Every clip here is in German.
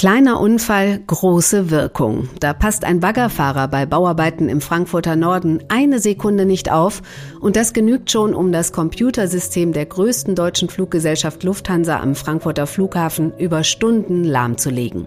Kleiner Unfall, große Wirkung. Da passt ein Baggerfahrer bei Bauarbeiten im Frankfurter Norden eine Sekunde nicht auf und das genügt schon, um das Computersystem der größten deutschen Fluggesellschaft Lufthansa am Frankfurter Flughafen über Stunden lahmzulegen.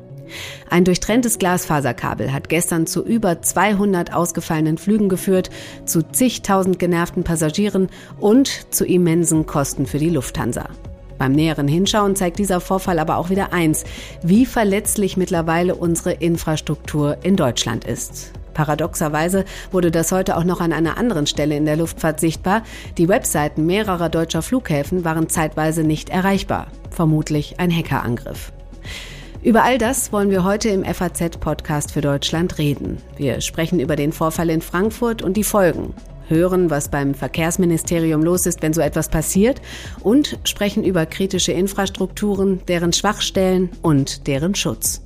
Ein durchtrenntes Glasfaserkabel hat gestern zu über 200 ausgefallenen Flügen geführt, zu zigtausend genervten Passagieren und zu immensen Kosten für die Lufthansa. Beim näheren Hinschauen zeigt dieser Vorfall aber auch wieder eins, wie verletzlich mittlerweile unsere Infrastruktur in Deutschland ist. Paradoxerweise wurde das heute auch noch an einer anderen Stelle in der Luftfahrt sichtbar. Die Webseiten mehrerer deutscher Flughäfen waren zeitweise nicht erreichbar. Vermutlich ein Hackerangriff. Über all das wollen wir heute im FAZ-Podcast für Deutschland reden. Wir sprechen über den Vorfall in Frankfurt und die Folgen hören, was beim Verkehrsministerium los ist, wenn so etwas passiert und sprechen über kritische Infrastrukturen, deren Schwachstellen und deren Schutz.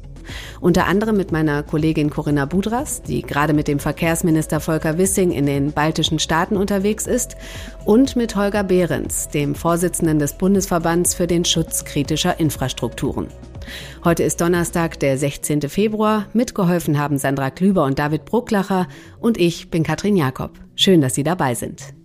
Unter anderem mit meiner Kollegin Corinna Budras, die gerade mit dem Verkehrsminister Volker Wissing in den baltischen Staaten unterwegs ist, und mit Holger Behrens, dem Vorsitzenden des Bundesverbands für den Schutz kritischer Infrastrukturen. Heute ist Donnerstag, der 16. Februar. Mitgeholfen haben Sandra Klüber und David Brucklacher und ich bin Katrin Jakob. Schön, dass Sie dabei sind.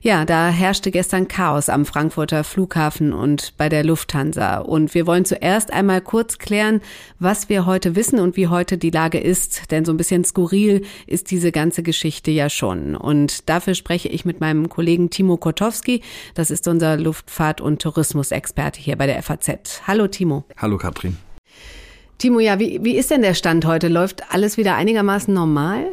Ja, da herrschte gestern Chaos am Frankfurter Flughafen und bei der Lufthansa. Und wir wollen zuerst einmal kurz klären, was wir heute wissen und wie heute die Lage ist. Denn so ein bisschen skurril ist diese ganze Geschichte ja schon. Und dafür spreche ich mit meinem Kollegen Timo Kotowski. Das ist unser Luftfahrt- und Tourismusexperte hier bei der FAZ. Hallo Timo. Hallo Katrin. Timo, ja, wie, wie ist denn der Stand heute? Läuft alles wieder einigermaßen normal?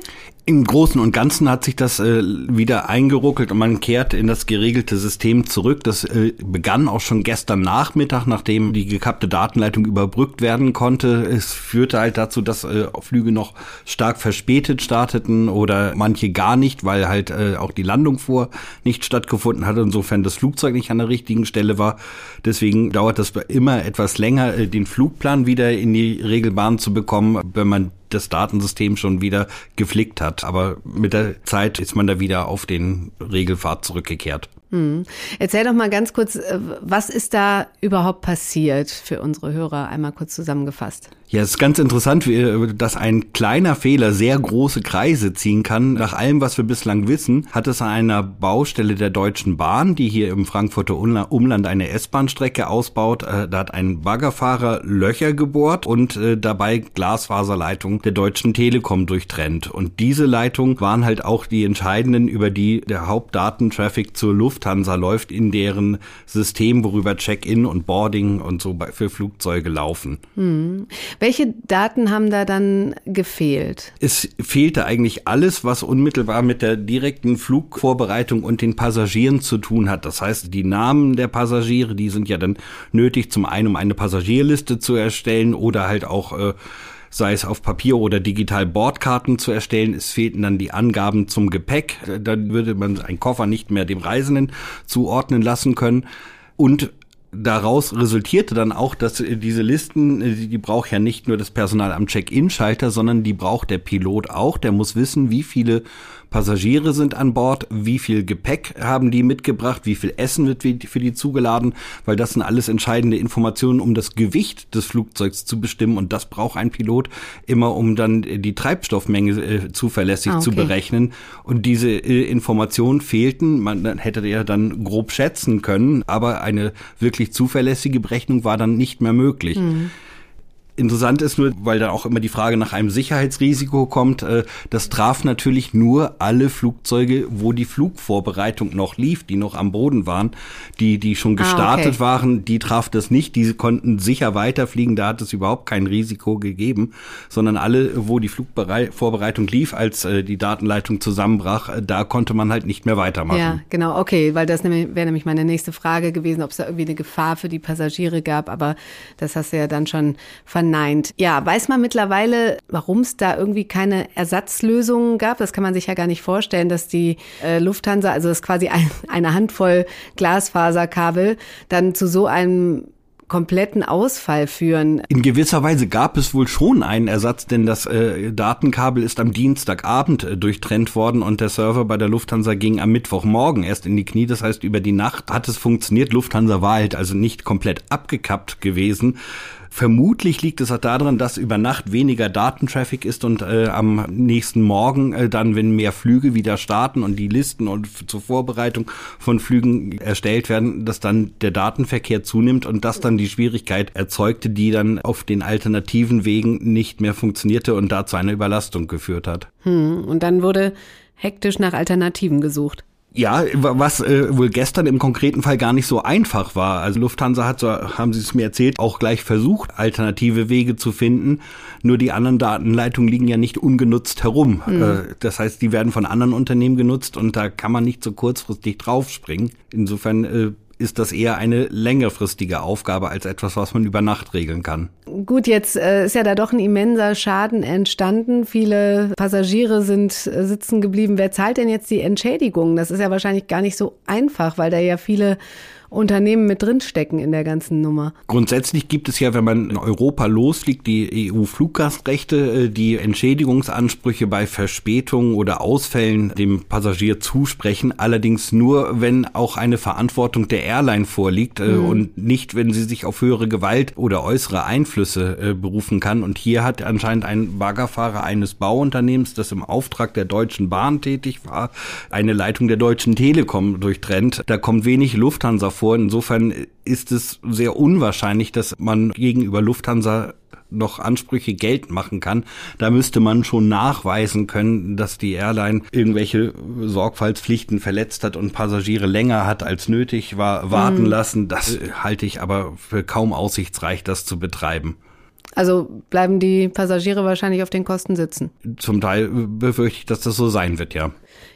Im Großen und Ganzen hat sich das äh, wieder eingeruckelt und man kehrt in das geregelte System zurück. Das äh, begann auch schon gestern Nachmittag, nachdem die gekappte Datenleitung überbrückt werden konnte. Es führte halt dazu, dass äh, Flüge noch stark verspätet starteten oder manche gar nicht, weil halt äh, auch die Landung vor nicht stattgefunden hat, insofern das Flugzeug nicht an der richtigen Stelle war. Deswegen dauert das immer etwas länger, äh, den Flugplan wieder in die Regelbahn zu bekommen, wenn man das Datensystem schon wieder geflickt hat. Aber mit der Zeit ist man da wieder auf den Regelpfad zurückgekehrt. Hm. Erzähl doch mal ganz kurz, äh, was ist da überhaupt passiert für unsere Hörer? Einmal kurz zusammengefasst. Ja, es ist ganz interessant, dass ein kleiner Fehler sehr große Kreise ziehen kann. Nach allem, was wir bislang wissen, hat es an einer Baustelle der Deutschen Bahn, die hier im Frankfurter Umland eine S-Bahn-Strecke ausbaut, äh, da hat ein Baggerfahrer Löcher gebohrt und äh, dabei Glasfaserleitungen der Deutschen Telekom durchtrennt. Und diese Leitungen waren halt auch die entscheidenden, über die der Hauptdatentraffic zur Lufthansa läuft, in deren System, worüber Check-in und Boarding und so für Flugzeuge laufen. Hm. Welche Daten haben da dann gefehlt? Es fehlte eigentlich alles, was unmittelbar mit der direkten Flugvorbereitung und den Passagieren zu tun hat. Das heißt, die Namen der Passagiere, die sind ja dann nötig, zum einen, um eine Passagierliste zu erstellen oder halt auch äh, sei es auf Papier oder digital Bordkarten zu erstellen. Es fehlten dann die Angaben zum Gepäck. Dann würde man einen Koffer nicht mehr dem Reisenden zuordnen lassen können. Und daraus resultierte dann auch, dass diese Listen, die braucht ja nicht nur das Personal am Check-in-Schalter, sondern die braucht der Pilot auch. Der muss wissen, wie viele Passagiere sind an Bord, wie viel Gepäck haben die mitgebracht, wie viel Essen wird für die zugeladen, weil das sind alles entscheidende Informationen, um das Gewicht des Flugzeugs zu bestimmen. Und das braucht ein Pilot immer, um dann die Treibstoffmenge äh, zuverlässig ah, okay. zu berechnen. Und diese äh, Informationen fehlten, man hätte ja dann grob schätzen können, aber eine wirklich zuverlässige Berechnung war dann nicht mehr möglich. Mhm. Interessant ist nur, weil da auch immer die Frage nach einem Sicherheitsrisiko kommt, äh, das traf natürlich nur alle Flugzeuge, wo die Flugvorbereitung noch lief, die noch am Boden waren, die, die schon gestartet ah, okay. waren, die traf das nicht, diese konnten sicher weiterfliegen, da hat es überhaupt kein Risiko gegeben, sondern alle, wo die Flugvorbereitung lief, als äh, die Datenleitung zusammenbrach, äh, da konnte man halt nicht mehr weitermachen. Ja, genau, okay, weil das wäre nämlich meine nächste Frage gewesen, ob es da irgendwie eine Gefahr für die Passagiere gab, aber das hast du ja dann schon verneint verneint. Ja, weiß man mittlerweile, warum es da irgendwie keine Ersatzlösungen gab? Das kann man sich ja gar nicht vorstellen, dass die äh, Lufthansa, also das quasi ein, eine Handvoll Glasfaserkabel, dann zu so einem kompletten Ausfall führen. In gewisser Weise gab es wohl schon einen Ersatz, denn das äh, Datenkabel ist am Dienstagabend äh, durchtrennt worden und der Server bei der Lufthansa ging am Mittwochmorgen erst in die Knie. Das heißt, über die Nacht hat es funktioniert. Lufthansa war halt also nicht komplett abgekappt gewesen. Vermutlich liegt es auch daran, dass über Nacht weniger Datentraffic ist und äh, am nächsten Morgen äh, dann, wenn mehr Flüge wieder starten und die Listen und zur Vorbereitung von Flügen erstellt werden, dass dann der Datenverkehr zunimmt und das dann die Schwierigkeit erzeugte, die dann auf den alternativen Wegen nicht mehr funktionierte und dazu eine Überlastung geführt hat. Hm, und dann wurde hektisch nach Alternativen gesucht. Ja, was äh, wohl gestern im konkreten Fall gar nicht so einfach war. Also Lufthansa hat, so haben Sie es mir erzählt, auch gleich versucht, alternative Wege zu finden. Nur die anderen Datenleitungen liegen ja nicht ungenutzt herum. Mhm. Äh, das heißt, die werden von anderen Unternehmen genutzt und da kann man nicht so kurzfristig draufspringen. Insofern äh, ist das eher eine längerfristige Aufgabe als etwas, was man über Nacht regeln kann. Gut, jetzt äh, ist ja da doch ein immenser Schaden entstanden. Viele Passagiere sind äh, sitzen geblieben. Wer zahlt denn jetzt die Entschädigung? Das ist ja wahrscheinlich gar nicht so einfach, weil da ja viele Unternehmen mit drinstecken in der ganzen Nummer. Grundsätzlich gibt es ja, wenn man in Europa losfliegt, die EU-Fluggastrechte, äh, die Entschädigungsansprüche bei Verspätungen oder Ausfällen dem Passagier zusprechen. Allerdings nur, wenn auch eine Verantwortung der Airline vorliegt äh, mhm. und nicht, wenn sie sich auf höhere Gewalt oder äußere Einflüsse äh, berufen kann. Und hier hat anscheinend ein Baggerfahrer eines Bauunternehmens, das im Auftrag der Deutschen Bahn tätig war, eine Leitung der Deutschen Telekom durchtrennt. Da kommt wenig Lufthansa vor. Insofern ist es sehr unwahrscheinlich, dass man gegenüber Lufthansa noch Ansprüche Geld machen kann. Da müsste man schon nachweisen können, dass die Airline irgendwelche Sorgfaltspflichten verletzt hat und Passagiere länger hat als nötig war warten mhm. lassen. Das halte ich aber für kaum aussichtsreich, das zu betreiben. Also bleiben die Passagiere wahrscheinlich auf den Kosten sitzen. Zum Teil befürchte ich, dass das so sein wird, ja.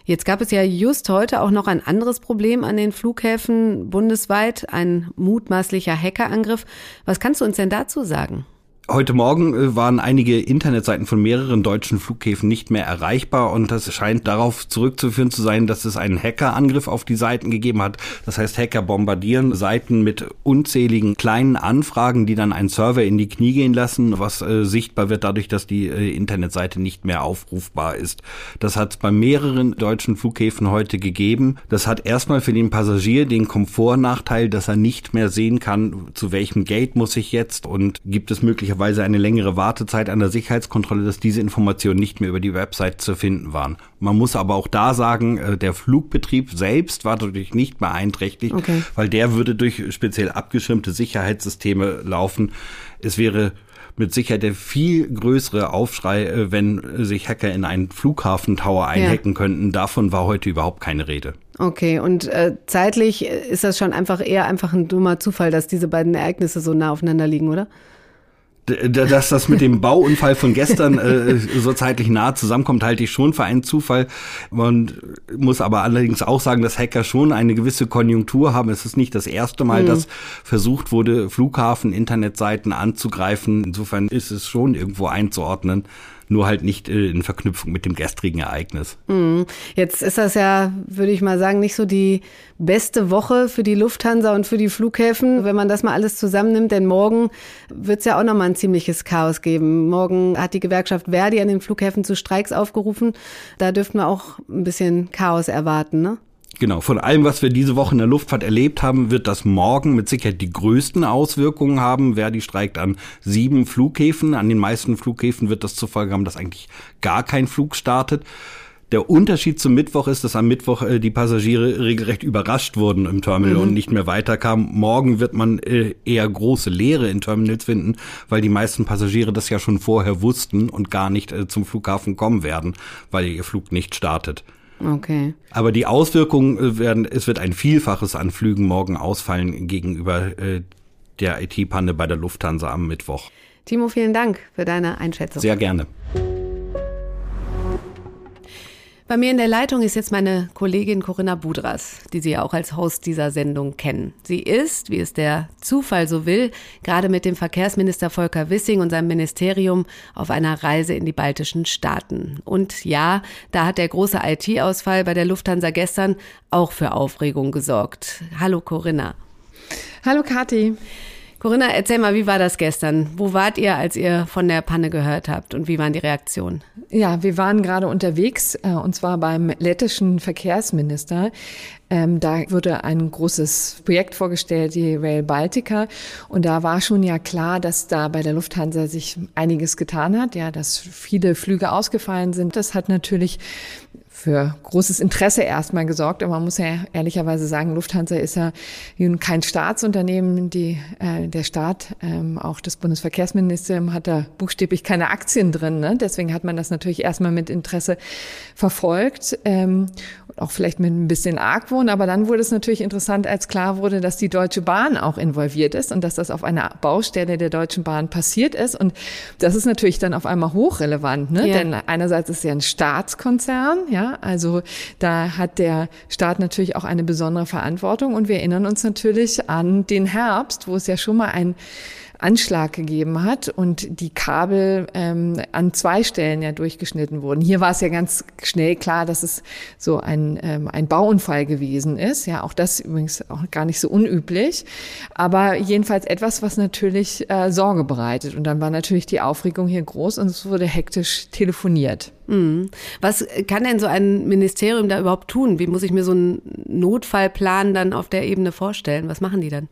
Jetzt gab es ja just heute auch noch ein anderes Problem an den Flughäfen bundesweit, ein mutmaßlicher Hackerangriff. Was kannst du uns denn dazu sagen? Heute Morgen äh, waren einige Internetseiten von mehreren deutschen Flughäfen nicht mehr erreichbar und das scheint darauf zurückzuführen zu sein, dass es einen Hackerangriff auf die Seiten gegeben hat. Das heißt, Hacker bombardieren Seiten mit unzähligen kleinen Anfragen, die dann einen Server in die Knie gehen lassen, was äh, sichtbar wird dadurch, dass die äh, Internetseite nicht mehr aufrufbar ist. Das hat es bei mehreren deutschen Flughäfen heute gegeben. Das hat erstmal für den Passagier den Komfortnachteil, dass er nicht mehr sehen kann, zu welchem Gate muss ich jetzt und gibt es möglicherweise möglicherweise eine längere Wartezeit an der Sicherheitskontrolle, dass diese Informationen nicht mehr über die Website zu finden waren. Man muss aber auch da sagen, äh, der Flugbetrieb selbst war dadurch nicht beeinträchtigt, okay. weil der würde durch speziell abgeschirmte Sicherheitssysteme laufen. Es wäre mit Sicherheit der viel größere Aufschrei, äh, wenn sich Hacker in einen Flughafentower einhacken ja. könnten. Davon war heute überhaupt keine Rede. Okay, und äh, zeitlich ist das schon einfach eher einfach ein dummer Zufall, dass diese beiden Ereignisse so nah aufeinander liegen, oder? Dass das mit dem Bauunfall von gestern äh, so zeitlich nah zusammenkommt, halte ich schon für einen Zufall. Man muss aber allerdings auch sagen, dass Hacker schon eine gewisse Konjunktur haben. Es ist nicht das erste Mal, mhm. dass versucht wurde, Flughafen, Internetseiten anzugreifen. Insofern ist es schon irgendwo einzuordnen nur halt nicht äh, in Verknüpfung mit dem gestrigen Ereignis. Mhm. Jetzt ist das ja, würde ich mal sagen, nicht so die beste Woche für die Lufthansa und für die Flughäfen, wenn man das mal alles zusammennimmt, denn morgen wird es ja auch nochmal ein ziemliches Chaos geben. Morgen hat die Gewerkschaft Verdi an den Flughäfen zu Streiks aufgerufen. Da dürften wir auch ein bisschen Chaos erwarten, ne? Genau, von allem, was wir diese Woche in der Luftfahrt erlebt haben, wird das morgen mit Sicherheit die größten Auswirkungen haben. Verdi streikt an sieben Flughäfen. An den meisten Flughäfen wird das zur Folge haben, dass eigentlich gar kein Flug startet. Der Unterschied zum Mittwoch ist, dass am Mittwoch äh, die Passagiere regelrecht überrascht wurden im Terminal mhm. und nicht mehr weiterkamen. Morgen wird man äh, eher große Leere in Terminals finden, weil die meisten Passagiere das ja schon vorher wussten und gar nicht äh, zum Flughafen kommen werden, weil ihr Flug nicht startet. Okay. Aber die Auswirkungen äh, werden, es wird ein Vielfaches an Flügen morgen ausfallen gegenüber äh, der IT-Panne bei der Lufthansa am Mittwoch. Timo, vielen Dank für deine Einschätzung. Sehr gerne. Bei mir in der Leitung ist jetzt meine Kollegin Corinna Budras, die Sie ja auch als Host dieser Sendung kennen. Sie ist, wie es der Zufall so will, gerade mit dem Verkehrsminister Volker Wissing und seinem Ministerium auf einer Reise in die baltischen Staaten. Und ja, da hat der große IT-Ausfall bei der Lufthansa gestern auch für Aufregung gesorgt. Hallo Corinna. Hallo Kathi. Corinna, erzähl mal, wie war das gestern? Wo wart ihr, als ihr von der Panne gehört habt und wie waren die Reaktionen? Ja, wir waren gerade unterwegs äh, und zwar beim lettischen Verkehrsminister. Ähm, da wurde ein großes Projekt vorgestellt, die Rail Baltica. Und da war schon ja klar, dass da bei der Lufthansa sich einiges getan hat, ja, dass viele Flüge ausgefallen sind. Das hat natürlich für großes Interesse erstmal gesorgt. Aber man muss ja ehrlicherweise sagen, Lufthansa ist ja kein Staatsunternehmen. Die, äh, der Staat, ähm, auch das Bundesverkehrsministerium, hat da buchstäblich keine Aktien drin. Ne? Deswegen hat man das natürlich erstmal mit Interesse verfolgt. Ähm, auch vielleicht mit ein bisschen Argwohn, aber dann wurde es natürlich interessant, als klar wurde, dass die Deutsche Bahn auch involviert ist und dass das auf einer Baustelle der Deutschen Bahn passiert ist. Und das ist natürlich dann auf einmal hochrelevant, ne? Ja. denn einerseits ist es ja ein Staatskonzern, ja, also da hat der Staat natürlich auch eine besondere Verantwortung. Und wir erinnern uns natürlich an den Herbst, wo es ja schon mal ein Anschlag gegeben hat und die Kabel ähm, an zwei Stellen ja durchgeschnitten wurden. Hier war es ja ganz schnell klar, dass es so ein, ähm, ein Bauunfall gewesen ist. Ja, auch das übrigens auch gar nicht so unüblich. Aber jedenfalls etwas, was natürlich äh, Sorge bereitet. Und dann war natürlich die Aufregung hier groß und es wurde hektisch telefoniert. Mhm. Was kann denn so ein Ministerium da überhaupt tun? Wie muss ich mir so einen Notfallplan dann auf der Ebene vorstellen? Was machen die dann?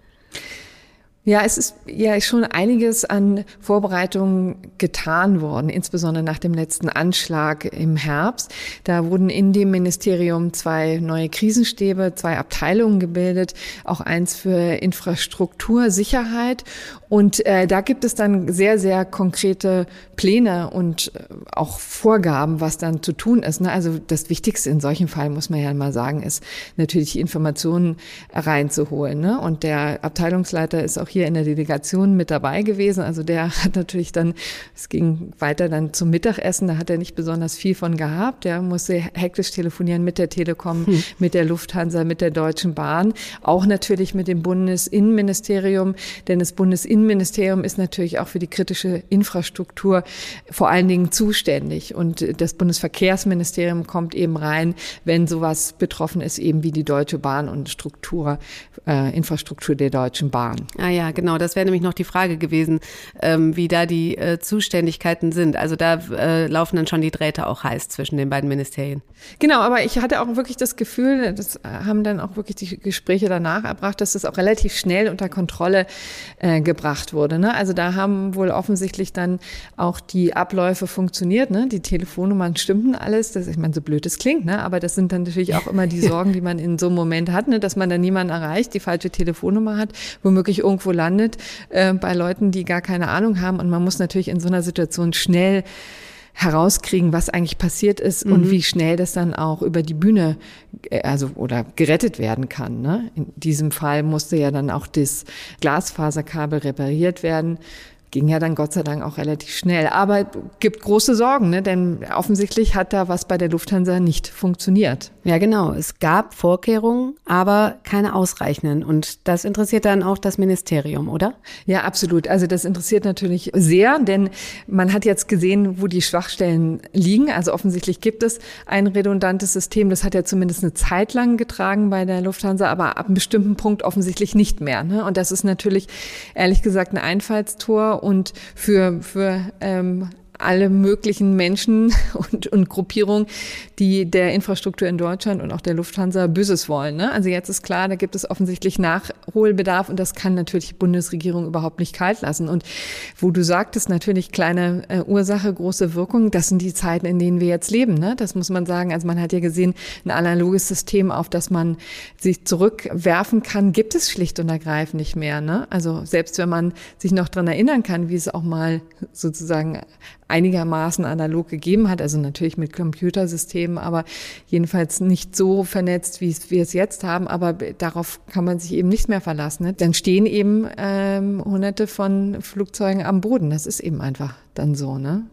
Ja, es ist ja schon einiges an Vorbereitungen getan worden, insbesondere nach dem letzten Anschlag im Herbst. Da wurden in dem Ministerium zwei neue Krisenstäbe, zwei Abteilungen gebildet, auch eins für Infrastruktur, Sicherheit. Und äh, da gibt es dann sehr, sehr konkrete Pläne und äh, auch Vorgaben, was dann zu tun ist. Ne? Also das Wichtigste in solchen Fällen, muss man ja mal sagen, ist natürlich Informationen reinzuholen. Ne? Und der Abteilungsleiter ist auch hier in der Delegation mit dabei gewesen. Also der hat natürlich dann, es ging weiter dann zum Mittagessen, da hat er nicht besonders viel von gehabt. Der musste hektisch telefonieren mit der Telekom, hm. mit der Lufthansa, mit der Deutschen Bahn, auch natürlich mit dem Bundesinnenministerium, denn das Bundesinnenministerium ist natürlich auch für die kritische Infrastruktur vor allen Dingen zuständig. Und das Bundesverkehrsministerium kommt eben rein, wenn sowas betroffen ist, eben wie die Deutsche Bahn und Struktur, äh, Infrastruktur der Deutschen Bahn. Ah ja, genau. Das wäre nämlich noch die Frage gewesen, ähm, wie da die äh, Zuständigkeiten sind. Also da äh, laufen dann schon die Drähte auch heiß zwischen den beiden Ministerien. Genau, aber ich hatte auch wirklich das Gefühl, das haben dann auch wirklich die Gespräche danach erbracht, dass das auch relativ schnell unter Kontrolle äh, gebracht wurde. Ne? Also da haben wohl offensichtlich dann auch die Abläufe funktioniert. Ne? Die Telefonnummern stimmten alles. Das, ich meine, so blöd es klingt, ne? aber das sind dann natürlich auch immer die Sorgen, die man in so einem Moment hat, ne? dass man dann niemanden erreicht, die falsche Telefonnummer hat, womöglich irgendwo landet äh, bei Leuten, die gar keine Ahnung haben. Und man muss natürlich in so einer Situation schnell herauskriegen, was eigentlich passiert ist mhm. und wie schnell das dann auch über die Bühne, äh, also oder gerettet werden kann. Ne? In diesem Fall musste ja dann auch das Glasfaserkabel repariert werden ging ja dann Gott sei Dank auch relativ schnell. Aber gibt große Sorgen, ne? denn offensichtlich hat da was bei der Lufthansa nicht funktioniert. Ja, genau. Es gab Vorkehrungen, aber keine ausreichenden. Und das interessiert dann auch das Ministerium, oder? Ja, absolut. Also das interessiert natürlich sehr, denn man hat jetzt gesehen, wo die Schwachstellen liegen. Also offensichtlich gibt es ein redundantes System. Das hat ja zumindest eine Zeit lang getragen bei der Lufthansa, aber ab einem bestimmten Punkt offensichtlich nicht mehr. Ne? Und das ist natürlich ehrlich gesagt ein Einfallstor und für, für ähm, alle möglichen Menschen und, und Gruppierungen, die der Infrastruktur in Deutschland und auch der Lufthansa Böses wollen. Ne? Also jetzt ist klar, da gibt es offensichtlich Nachholbedarf und das kann natürlich die Bundesregierung überhaupt nicht kalt lassen. Und wo du sagtest, natürlich kleine äh, Ursache, große Wirkung, das sind die Zeiten, in denen wir jetzt leben. Ne? Das muss man sagen. Also man hat ja gesehen, ein analoges System, auf das man sich zurückwerfen kann, gibt es schlicht und ergreifend nicht mehr. Ne? Also selbst wenn man sich noch dran erinnern kann, wie es auch mal sozusagen einigermaßen analog gegeben hat, also natürlich mit Computersystemen, aber jedenfalls nicht so vernetzt, wie wir es jetzt haben, aber darauf kann man sich eben nicht mehr verlassen. Ne? Dann stehen eben ähm, hunderte von Flugzeugen am Boden. Das ist eben einfach dann so, ne?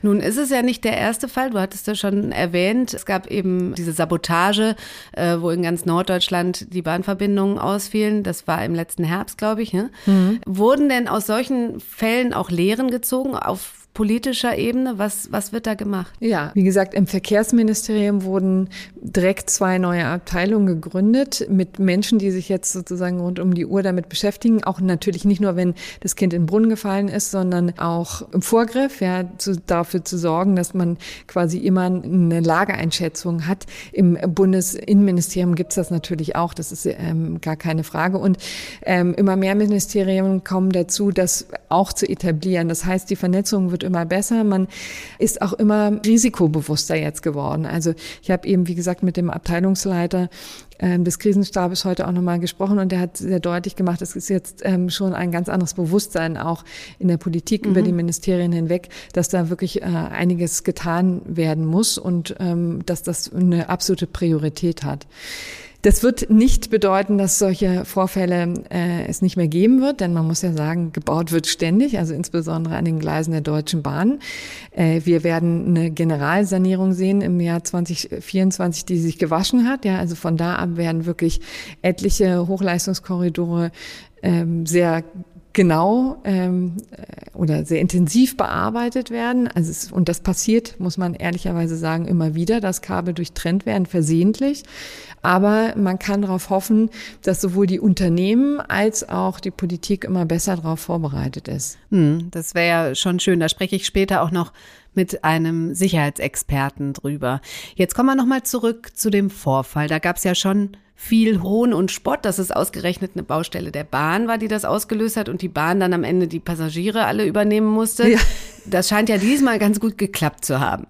Nun ist es ja nicht der erste Fall. Du hattest ja schon erwähnt, es gab eben diese Sabotage, äh, wo in ganz Norddeutschland die Bahnverbindungen ausfielen. Das war im letzten Herbst, glaube ich. Ne? Mhm. Wurden denn aus solchen Fällen auch Lehren gezogen auf politischer Ebene? Was, was wird da gemacht? Ja, wie gesagt, im Verkehrsministerium wurden direkt zwei neue Abteilungen gegründet mit Menschen, die sich jetzt sozusagen rund um die Uhr damit beschäftigen. Auch natürlich nicht nur, wenn das Kind in den Brunnen gefallen ist, sondern auch im Vorgriff, ja, zu, dafür zu sorgen, dass man quasi immer eine Lageeinschätzung hat. Im Bundesinnenministerium gibt es das natürlich auch, das ist ähm, gar keine Frage. Und ähm, immer mehr Ministerien kommen dazu, das auch zu etablieren. Das heißt, die Vernetzung wird immer besser. Man ist auch immer risikobewusster jetzt geworden. Also ich habe eben, wie gesagt, mit dem Abteilungsleiter ähm, des Krisenstabes heute auch nochmal gesprochen und der hat sehr deutlich gemacht, es ist jetzt ähm, schon ein ganz anderes Bewusstsein auch in der Politik mhm. über die Ministerien hinweg, dass da wirklich äh, einiges getan werden muss und ähm, dass das eine absolute Priorität hat. Das wird nicht bedeuten, dass solche Vorfälle äh, es nicht mehr geben wird, denn man muss ja sagen, gebaut wird ständig, also insbesondere an den Gleisen der Deutschen Bahn. Äh, wir werden eine Generalsanierung sehen im Jahr 2024, die sich gewaschen hat. Ja, also von da ab werden wirklich etliche Hochleistungskorridore ähm, sehr genau ähm, äh, oder sehr intensiv bearbeitet werden. Also es, und das passiert, muss man ehrlicherweise sagen, immer wieder, dass Kabel durchtrennt werden, versehentlich. Aber man kann darauf hoffen, dass sowohl die Unternehmen als auch die Politik immer besser darauf vorbereitet ist. Hm, das wäre ja schon schön. Da spreche ich später auch noch mit einem Sicherheitsexperten drüber. Jetzt kommen wir nochmal zurück zu dem Vorfall. Da gab es ja schon viel Hohn und Spott, dass es ausgerechnet eine Baustelle der Bahn war, die das ausgelöst hat und die Bahn dann am Ende die Passagiere alle übernehmen musste. Ja. Das scheint ja diesmal ganz gut geklappt zu haben.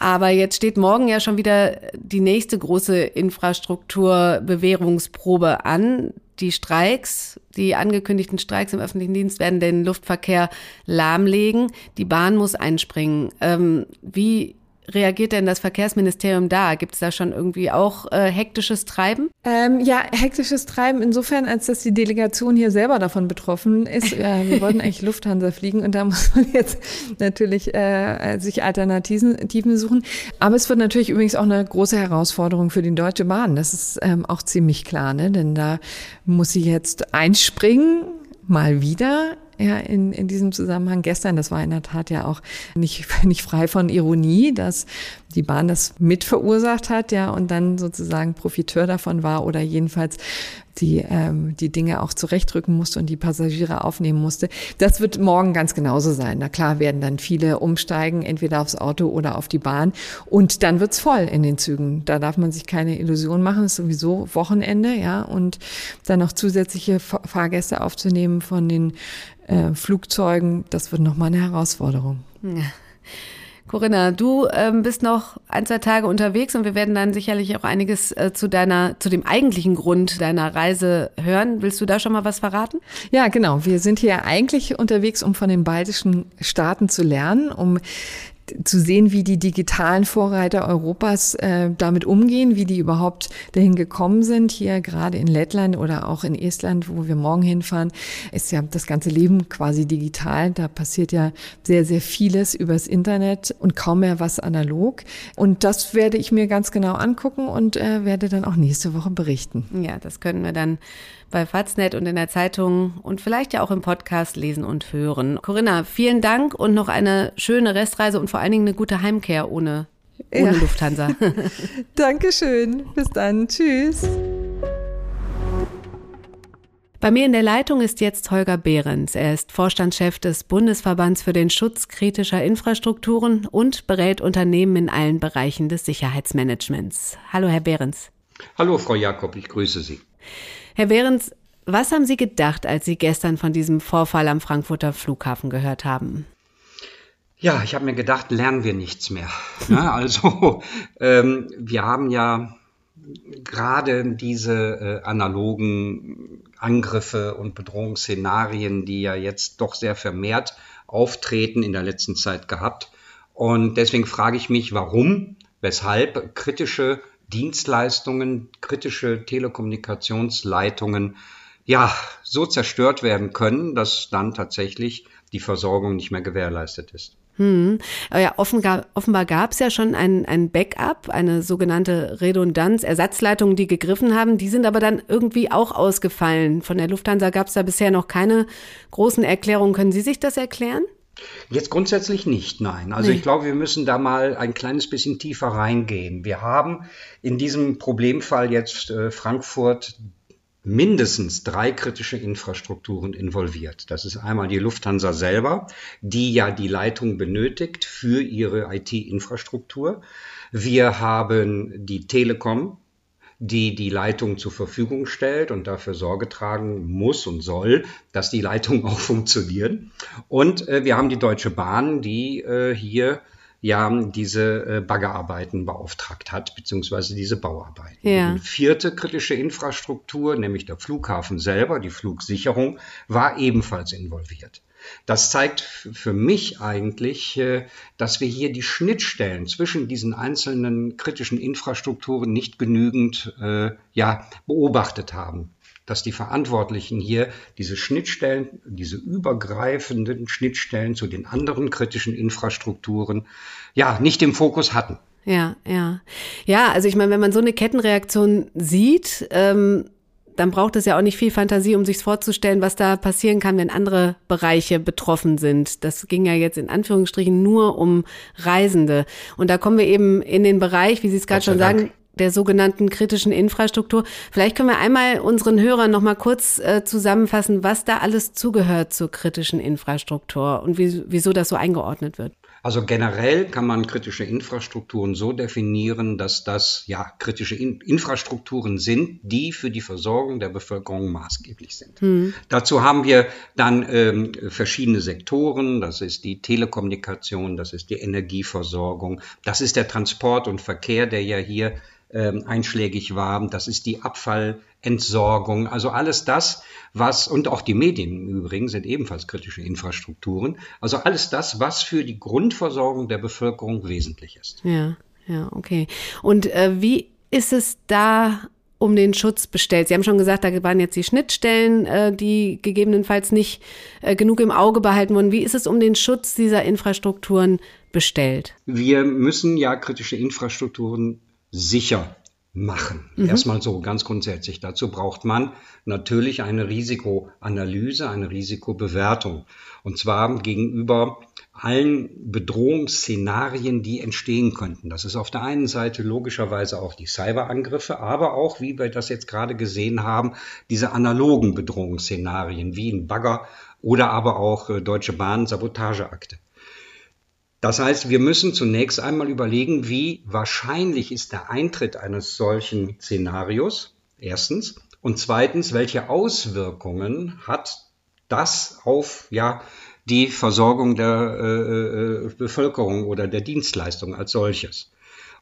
Aber jetzt steht morgen ja schon wieder die nächste große Infrastrukturbewährungsprobe an. Die Streiks, die angekündigten Streiks im öffentlichen Dienst werden den Luftverkehr lahmlegen. Die Bahn muss einspringen. Ähm, wie reagiert denn das Verkehrsministerium da? Gibt es da schon irgendwie auch äh, hektisches Treiben? Ähm, ja, hektisches Treiben insofern, als dass die Delegation hier selber davon betroffen ist. Äh, wir wollten eigentlich Lufthansa fliegen und da muss man jetzt natürlich äh, sich Alternativen suchen. Aber es wird natürlich übrigens auch eine große Herausforderung für die Deutsche Bahn. Das ist ähm, auch ziemlich klar, ne? denn da muss sie jetzt einspringen mal wieder ja, in, in diesem Zusammenhang gestern, das war in der Tat ja auch nicht, nicht frei von Ironie, dass die Bahn das mit verursacht hat, ja, und dann sozusagen Profiteur davon war oder jedenfalls die, ähm, die Dinge auch zurechtrücken musste und die Passagiere aufnehmen musste. Das wird morgen ganz genauso sein. Na klar werden dann viele umsteigen, entweder aufs Auto oder auf die Bahn. Und dann wird's voll in den Zügen. Da darf man sich keine Illusion machen. Es ist sowieso Wochenende, ja. Und dann noch zusätzliche Fahrgäste aufzunehmen von den äh, Flugzeugen, das wird nochmal eine Herausforderung. Ja. Corinna, du ähm, bist noch ein, zwei Tage unterwegs und wir werden dann sicherlich auch einiges äh, zu deiner, zu dem eigentlichen Grund deiner Reise hören. Willst du da schon mal was verraten? Ja, genau. Wir sind hier eigentlich unterwegs, um von den baltischen Staaten zu lernen, um zu sehen, wie die digitalen Vorreiter Europas äh, damit umgehen, wie die überhaupt dahin gekommen sind. Hier gerade in Lettland oder auch in Estland, wo wir morgen hinfahren, ist ja das ganze Leben quasi digital. Da passiert ja sehr, sehr vieles übers Internet und kaum mehr was analog. Und das werde ich mir ganz genau angucken und äh, werde dann auch nächste Woche berichten. Ja, das können wir dann bei Faznet und in der Zeitung und vielleicht ja auch im Podcast lesen und hören. Corinna, vielen Dank und noch eine schöne Restreise und vor allen Dingen eine gute Heimkehr ohne, ohne ja. Lufthansa. Dankeschön. Bis dann. Tschüss. Bei mir in der Leitung ist jetzt Holger Behrens. Er ist Vorstandschef des Bundesverbands für den Schutz kritischer Infrastrukturen und berät Unternehmen in allen Bereichen des Sicherheitsmanagements. Hallo, Herr Behrens. Hallo, Frau Jakob, ich grüße Sie. Herr Behrens, was haben Sie gedacht, als Sie gestern von diesem Vorfall am Frankfurter Flughafen gehört haben? Ja, ich habe mir gedacht, lernen wir nichts mehr. Ja, also ähm, wir haben ja gerade diese äh, analogen Angriffe und Bedrohungsszenarien, die ja jetzt doch sehr vermehrt auftreten in der letzten Zeit gehabt. Und deswegen frage ich mich, warum, weshalb kritische Dienstleistungen, kritische Telekommunikationsleitungen ja so zerstört werden können, dass dann tatsächlich die Versorgung nicht mehr gewährleistet ist. Hm. Ja, offenbar, offenbar gab es ja schon ein, ein Backup, eine sogenannte Redundanz, Ersatzleitungen, die gegriffen haben. Die sind aber dann irgendwie auch ausgefallen. Von der Lufthansa gab es da bisher noch keine großen Erklärungen. Können Sie sich das erklären? Jetzt grundsätzlich nicht, nein. Also nee. ich glaube, wir müssen da mal ein kleines bisschen tiefer reingehen. Wir haben in diesem Problemfall jetzt äh, Frankfurt mindestens drei kritische Infrastrukturen involviert. Das ist einmal die Lufthansa selber, die ja die Leitung benötigt für ihre IT-Infrastruktur. Wir haben die Telekom, die die Leitung zur Verfügung stellt und dafür Sorge tragen muss und soll, dass die Leitungen auch funktionieren. Und äh, wir haben die Deutsche Bahn, die äh, hier ja diese äh, Baggerarbeiten beauftragt hat, beziehungsweise diese Bauarbeiten. Ja. Die vierte kritische Infrastruktur, nämlich der Flughafen selber, die Flugsicherung, war ebenfalls involviert. Das zeigt für mich eigentlich, äh, dass wir hier die Schnittstellen zwischen diesen einzelnen kritischen Infrastrukturen nicht genügend äh, ja, beobachtet haben dass die Verantwortlichen hier diese Schnittstellen, diese übergreifenden Schnittstellen zu den anderen kritischen Infrastrukturen, ja, nicht im Fokus hatten. Ja, ja. Ja, also ich meine, wenn man so eine Kettenreaktion sieht, ähm, dann braucht es ja auch nicht viel Fantasie, um sich vorzustellen, was da passieren kann, wenn andere Bereiche betroffen sind. Das ging ja jetzt in Anführungsstrichen nur um Reisende. Und da kommen wir eben in den Bereich, wie Sie es gerade schon Dank. sagen, der sogenannten kritischen Infrastruktur. Vielleicht können wir einmal unseren Hörern noch mal kurz äh, zusammenfassen, was da alles zugehört zur kritischen Infrastruktur und wie, wieso das so eingeordnet wird. Also generell kann man kritische Infrastrukturen so definieren, dass das ja kritische In Infrastrukturen sind, die für die Versorgung der Bevölkerung maßgeblich sind. Hm. Dazu haben wir dann ähm, verschiedene Sektoren. Das ist die Telekommunikation, das ist die Energieversorgung, das ist der Transport und Verkehr, der ja hier ähm, einschlägig war. Das ist die Abfallentsorgung. Also alles das, was, und auch die Medien im Übrigen sind ebenfalls kritische Infrastrukturen. Also alles das, was für die Grundversorgung der Bevölkerung wesentlich ist. Ja, ja, okay. Und äh, wie ist es da um den Schutz bestellt? Sie haben schon gesagt, da waren jetzt die Schnittstellen, äh, die gegebenenfalls nicht äh, genug im Auge behalten wurden. Wie ist es um den Schutz dieser Infrastrukturen bestellt? Wir müssen ja kritische Infrastrukturen sicher machen. Mhm. Erstmal so ganz grundsätzlich. Dazu braucht man natürlich eine Risikoanalyse, eine Risikobewertung. Und zwar gegenüber allen Bedrohungsszenarien, die entstehen könnten. Das ist auf der einen Seite logischerweise auch die Cyberangriffe, aber auch, wie wir das jetzt gerade gesehen haben, diese analogen Bedrohungsszenarien wie ein Bagger oder aber auch äh, Deutsche Bahn Sabotageakte. Das heißt, wir müssen zunächst einmal überlegen, wie wahrscheinlich ist der Eintritt eines solchen Szenarios, erstens, und zweitens, welche Auswirkungen hat das auf ja, die Versorgung der äh, äh Bevölkerung oder der Dienstleistung als solches.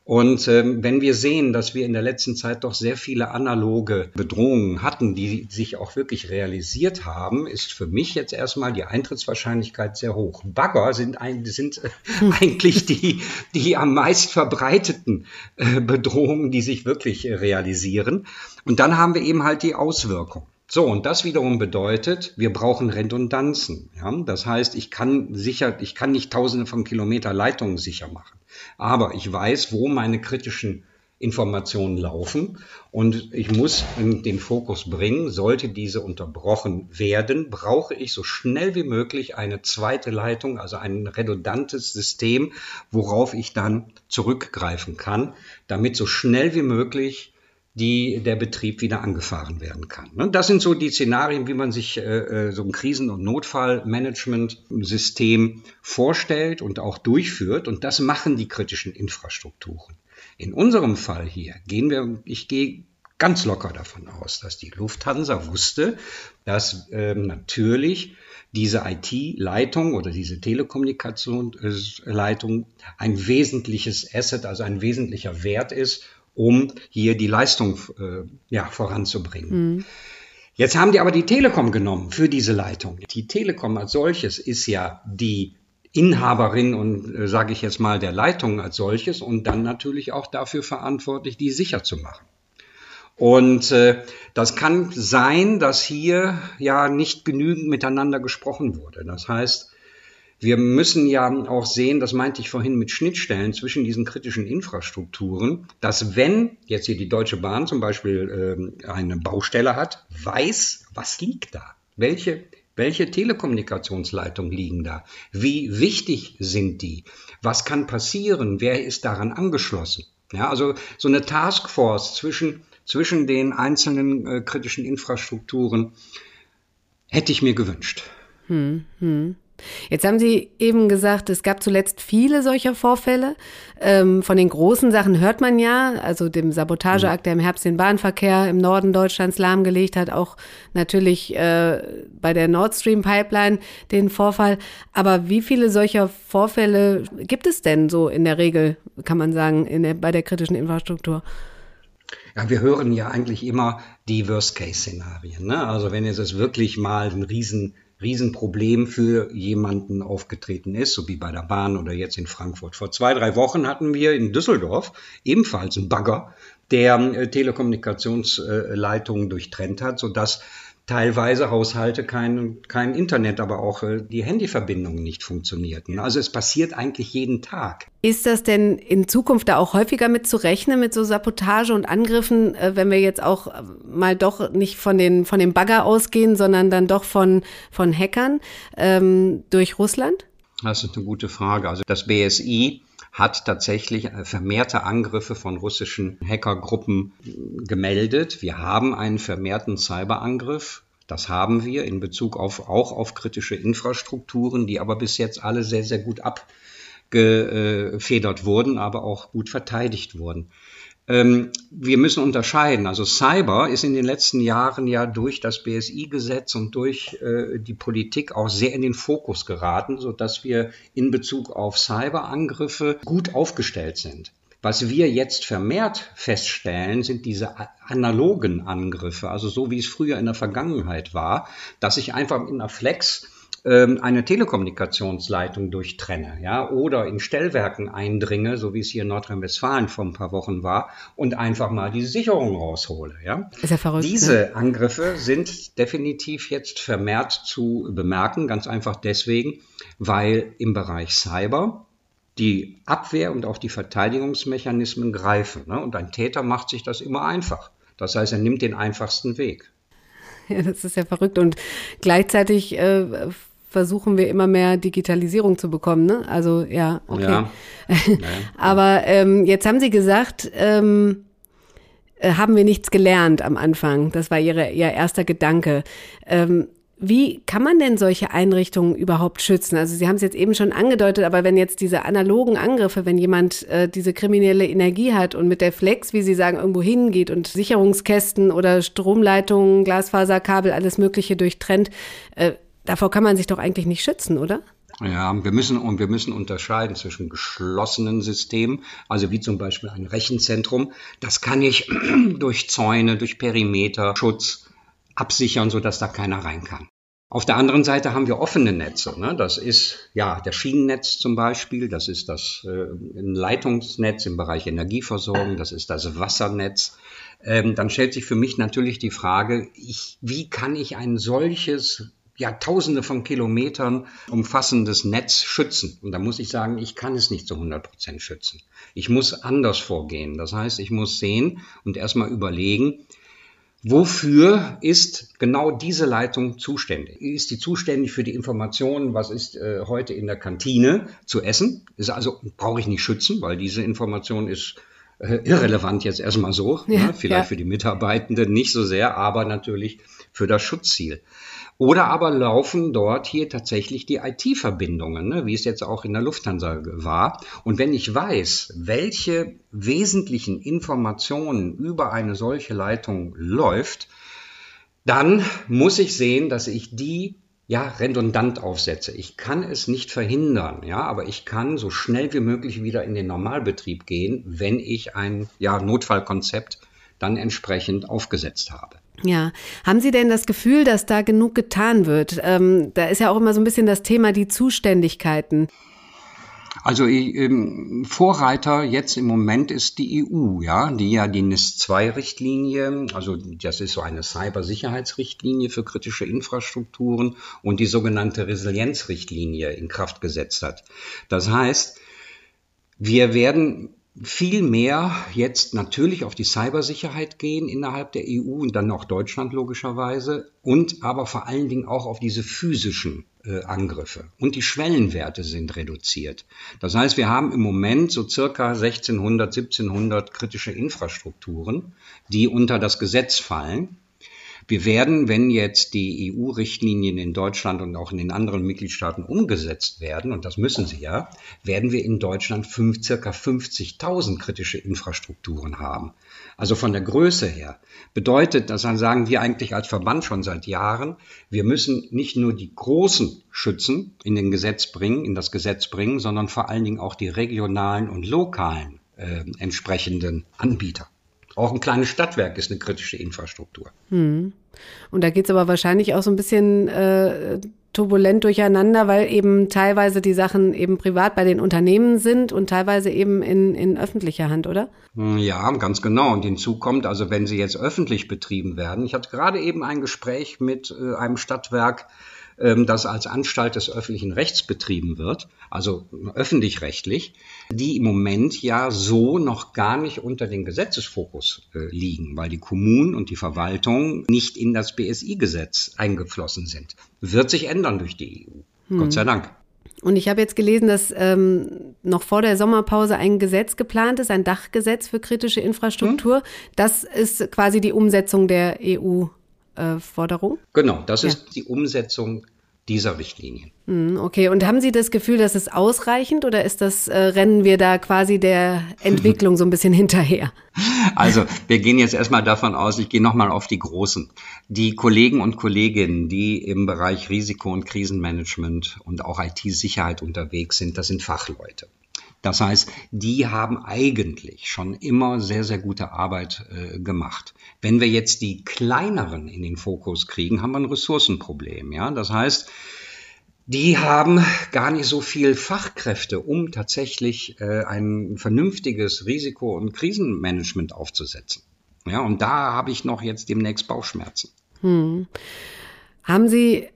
Und ähm, wenn wir sehen, dass wir in der letzten Zeit doch sehr viele analoge Bedrohungen hatten, die sich auch wirklich realisiert haben, ist für mich jetzt erstmal die Eintrittswahrscheinlichkeit sehr hoch. Bagger sind, ein, sind äh, eigentlich die, die am meist verbreiteten äh, Bedrohungen, die sich wirklich realisieren. Und dann haben wir eben halt die Auswirkungen. So, und das wiederum bedeutet, wir brauchen Redundanzen. Ja? Das heißt, ich kann sicher, ich kann nicht tausende von Kilometer Leitungen sicher machen. Aber ich weiß, wo meine kritischen Informationen laufen und ich muss den Fokus bringen, sollte diese unterbrochen werden, brauche ich so schnell wie möglich eine zweite Leitung, also ein redundantes System, worauf ich dann zurückgreifen kann, damit so schnell wie möglich die der Betrieb wieder angefahren werden kann. Ne? Das sind so die Szenarien, wie man sich äh, äh, so ein Krisen- und Notfallmanagementsystem vorstellt und auch durchführt. Und das machen die kritischen Infrastrukturen. In unserem Fall hier gehen wir, ich gehe ganz locker davon aus, dass die Lufthansa wusste, dass ähm, natürlich diese IT-Leitung oder diese Telekommunikationsleitung ein wesentliches Asset, also ein wesentlicher Wert ist, um hier die Leistung äh, ja, voranzubringen. Mhm. Jetzt haben die aber die Telekom genommen für diese Leitung. Die Telekom als solches ist ja die Inhaberin und äh, sage ich jetzt mal der Leitung als solches und dann natürlich auch dafür verantwortlich, die sicher zu machen. Und äh, das kann sein, dass hier ja nicht genügend miteinander gesprochen wurde. Das heißt, wir müssen ja auch sehen, das meinte ich vorhin mit Schnittstellen zwischen diesen kritischen Infrastrukturen, dass wenn jetzt hier die Deutsche Bahn zum Beispiel äh, eine Baustelle hat, weiß, was liegt da? Welche Welche Telekommunikationsleitungen liegen da? Wie wichtig sind die? Was kann passieren? Wer ist daran angeschlossen? Ja, also so eine Taskforce zwischen, zwischen den einzelnen äh, kritischen Infrastrukturen hätte ich mir gewünscht. Hm, hm. Jetzt haben Sie eben gesagt, es gab zuletzt viele solcher Vorfälle. Ähm, von den großen Sachen hört man ja, also dem Sabotageakt, der im Herbst den Bahnverkehr im Norden Deutschlands lahmgelegt hat, auch natürlich äh, bei der Nord Stream Pipeline den Vorfall. Aber wie viele solcher Vorfälle gibt es denn so in der Regel, kann man sagen, der, bei der kritischen Infrastruktur? Ja, wir hören ja eigentlich immer die Worst-Case-Szenarien. Ne? Also wenn es wirklich mal ein riesen Riesenproblem für jemanden aufgetreten ist, so wie bei der Bahn oder jetzt in Frankfurt. Vor zwei, drei Wochen hatten wir in Düsseldorf ebenfalls einen Bagger, der äh, Telekommunikationsleitungen durchtrennt hat, sodass teilweise Haushalte kein, kein Internet, aber auch äh, die Handyverbindungen nicht funktionierten. Also es passiert eigentlich jeden Tag. Ist das denn in Zukunft da auch häufiger mit zu rechnen, mit so Sabotage und Angriffen, äh, wenn wir jetzt auch äh, mal doch nicht von den, von dem Bagger ausgehen, sondern dann doch von, von Hackern ähm, durch Russland? Das ist eine gute Frage. Also das BSI hat tatsächlich äh, vermehrte Angriffe von russischen Hackergruppen gemeldet. Wir haben einen vermehrten Cyberangriff. Das haben wir in Bezug auf, auch auf kritische Infrastrukturen, die aber bis jetzt alle sehr, sehr gut abgefedert wurden, aber auch gut verteidigt wurden. Ähm, wir müssen unterscheiden. Also Cyber ist in den letzten Jahren ja durch das BSI-Gesetz und durch äh, die Politik auch sehr in den Fokus geraten, so dass wir in Bezug auf Cyberangriffe gut aufgestellt sind. Was wir jetzt vermehrt feststellen, sind diese analogen Angriffe, also so wie es früher in der Vergangenheit war, dass ich einfach mit einer Flex ähm, eine Telekommunikationsleitung durchtrenne, ja, oder in Stellwerken eindringe, so wie es hier in Nordrhein-Westfalen vor ein paar Wochen war, und einfach mal die Sicherung raushole, ja. Ist ja verrückt. Diese ne? Angriffe sind definitiv jetzt vermehrt zu bemerken, ganz einfach deswegen, weil im Bereich Cyber die Abwehr und auch die Verteidigungsmechanismen greifen. Ne? Und ein Täter macht sich das immer einfach. Das heißt, er nimmt den einfachsten Weg. Ja, das ist ja verrückt. Und gleichzeitig äh, versuchen wir immer mehr Digitalisierung zu bekommen. Ne? Also ja, okay. Ja. Aber ähm, jetzt haben Sie gesagt, ähm, äh, haben wir nichts gelernt am Anfang. Das war Ihre, Ihr erster Gedanke. Ähm, wie kann man denn solche Einrichtungen überhaupt schützen? Also Sie haben es jetzt eben schon angedeutet, aber wenn jetzt diese analogen Angriffe, wenn jemand äh, diese kriminelle Energie hat und mit der Flex, wie Sie sagen, irgendwo hingeht und Sicherungskästen oder Stromleitungen, Glasfaserkabel, alles Mögliche durchtrennt, äh, Davor kann man sich doch eigentlich nicht schützen, oder? Ja, wir müssen und wir müssen unterscheiden zwischen geschlossenen Systemen, also wie zum Beispiel ein Rechenzentrum. Das kann ich durch Zäune, durch Perimeter, Schutz absichern, sodass da keiner rein kann. Auf der anderen Seite haben wir offene Netze. Ne? Das ist ja der Schienennetz zum Beispiel, das ist das äh, Leitungsnetz im Bereich Energieversorgung, das ist das Wassernetz. Ähm, dann stellt sich für mich natürlich die Frage, ich, wie kann ich ein solches ja, tausende von Kilometern umfassendes Netz schützen. Und da muss ich sagen, ich kann es nicht zu 100 Prozent schützen. Ich muss anders vorgehen. Das heißt, ich muss sehen und erstmal überlegen, Wofür ist genau diese Leitung zuständig? Ist die zuständig für die Informationen, was ist äh, heute in der Kantine zu essen? Ist also brauche ich nicht schützen, weil diese Information ist äh, irrelevant jetzt erstmal so. Ja, ne? Vielleicht ja. für die Mitarbeitenden nicht so sehr, aber natürlich für das Schutzziel. Oder aber laufen dort hier tatsächlich die IT-Verbindungen, ne, wie es jetzt auch in der Lufthansa war. Und wenn ich weiß, welche wesentlichen Informationen über eine solche Leitung läuft, dann muss ich sehen, dass ich die ja, redundant aufsetze. Ich kann es nicht verhindern, ja, aber ich kann so schnell wie möglich wieder in den Normalbetrieb gehen, wenn ich ein ja, Notfallkonzept dann entsprechend aufgesetzt habe. Ja, haben Sie denn das Gefühl, dass da genug getan wird? Ähm, da ist ja auch immer so ein bisschen das Thema die Zuständigkeiten. Also ähm, Vorreiter jetzt im Moment ist die EU, ja, die ja die NIS-2-Richtlinie, also das ist so eine Cybersicherheitsrichtlinie für kritische Infrastrukturen und die sogenannte Resilienzrichtlinie in Kraft gesetzt hat. Das heißt, wir werden viel mehr jetzt natürlich auf die Cybersicherheit gehen innerhalb der EU und dann auch Deutschland logischerweise und aber vor allen Dingen auch auf diese physischen äh, Angriffe. Und die Schwellenwerte sind reduziert. Das heißt, wir haben im Moment so circa 1600, 1700 kritische Infrastrukturen, die unter das Gesetz fallen. Wir werden, wenn jetzt die EU-Richtlinien in Deutschland und auch in den anderen Mitgliedstaaten umgesetzt werden, und das müssen sie ja, werden wir in Deutschland fünf, circa 50.000 kritische Infrastrukturen haben. Also von der Größe her bedeutet das, dann sagen wir eigentlich als Verband schon seit Jahren, wir müssen nicht nur die großen Schützen in den Gesetz bringen, in das Gesetz bringen, sondern vor allen Dingen auch die regionalen und lokalen äh, entsprechenden Anbieter. Auch ein kleines Stadtwerk ist eine kritische Infrastruktur. Hm. Und da geht es aber wahrscheinlich auch so ein bisschen äh, turbulent durcheinander, weil eben teilweise die Sachen eben privat bei den Unternehmen sind und teilweise eben in, in öffentlicher Hand, oder? Hm, ja, ganz genau. Und hinzu kommt, also wenn sie jetzt öffentlich betrieben werden, ich hatte gerade eben ein Gespräch mit äh, einem Stadtwerk, das als Anstalt des öffentlichen Rechts betrieben wird, also öffentlich-rechtlich, die im Moment ja so noch gar nicht unter den Gesetzesfokus äh, liegen, weil die Kommunen und die Verwaltung nicht in das BSI-Gesetz eingeflossen sind. Wird sich ändern durch die EU. Hm. Gott sei Dank. Und ich habe jetzt gelesen, dass ähm, noch vor der Sommerpause ein Gesetz geplant ist, ein Dachgesetz für kritische Infrastruktur. Hm? Das ist quasi die Umsetzung der EU äh, Forderung? Genau, das ja. ist die Umsetzung dieser Richtlinien. Hm, okay, und haben Sie das Gefühl, dass es ausreichend oder ist das, äh, rennen wir da quasi der Entwicklung so ein bisschen hinterher? Also, wir gehen jetzt erstmal davon aus, ich gehe nochmal auf die Großen. Die Kollegen und Kolleginnen, die im Bereich Risiko- und Krisenmanagement und auch IT-Sicherheit unterwegs sind, das sind Fachleute. Das heißt, die haben eigentlich schon immer sehr, sehr gute Arbeit äh, gemacht. Wenn wir jetzt die kleineren in den Fokus kriegen, haben wir ein Ressourcenproblem. Ja? Das heißt, die haben gar nicht so viel Fachkräfte, um tatsächlich äh, ein vernünftiges Risiko- und Krisenmanagement aufzusetzen. Ja, und da habe ich noch jetzt demnächst Bauchschmerzen. Hm. Haben Sie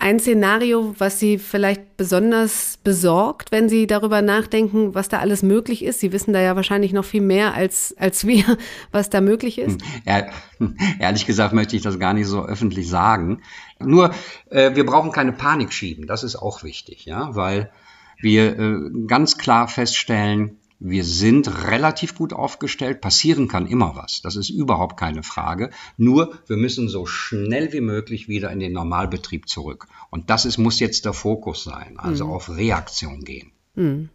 ein Szenario, was Sie vielleicht besonders besorgt, wenn Sie darüber nachdenken, was da alles möglich ist? Sie wissen da ja wahrscheinlich noch viel mehr als, als wir, was da möglich ist. Ja, ehrlich gesagt möchte ich das gar nicht so öffentlich sagen. Nur, äh, wir brauchen keine Panik schieben. Das ist auch wichtig, ja, weil wir äh, ganz klar feststellen, wir sind relativ gut aufgestellt. Passieren kann immer was. Das ist überhaupt keine Frage. Nur wir müssen so schnell wie möglich wieder in den Normalbetrieb zurück. Und das ist, muss jetzt der Fokus sein. Also mhm. auf Reaktion gehen. Mhm.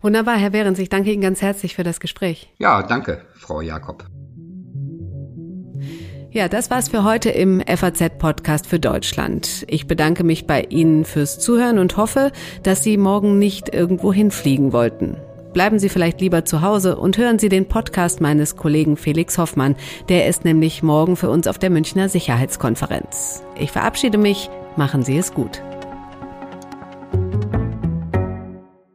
Wunderbar, Herr Behrens. Ich danke Ihnen ganz herzlich für das Gespräch. Ja, danke, Frau Jakob. Ja, das war's für heute im FAZ-Podcast für Deutschland. Ich bedanke mich bei Ihnen fürs Zuhören und hoffe, dass Sie morgen nicht irgendwo hinfliegen wollten. Bleiben Sie vielleicht lieber zu Hause und hören Sie den Podcast meines Kollegen Felix Hoffmann. Der ist nämlich morgen für uns auf der Münchner Sicherheitskonferenz. Ich verabschiede mich. Machen Sie es gut.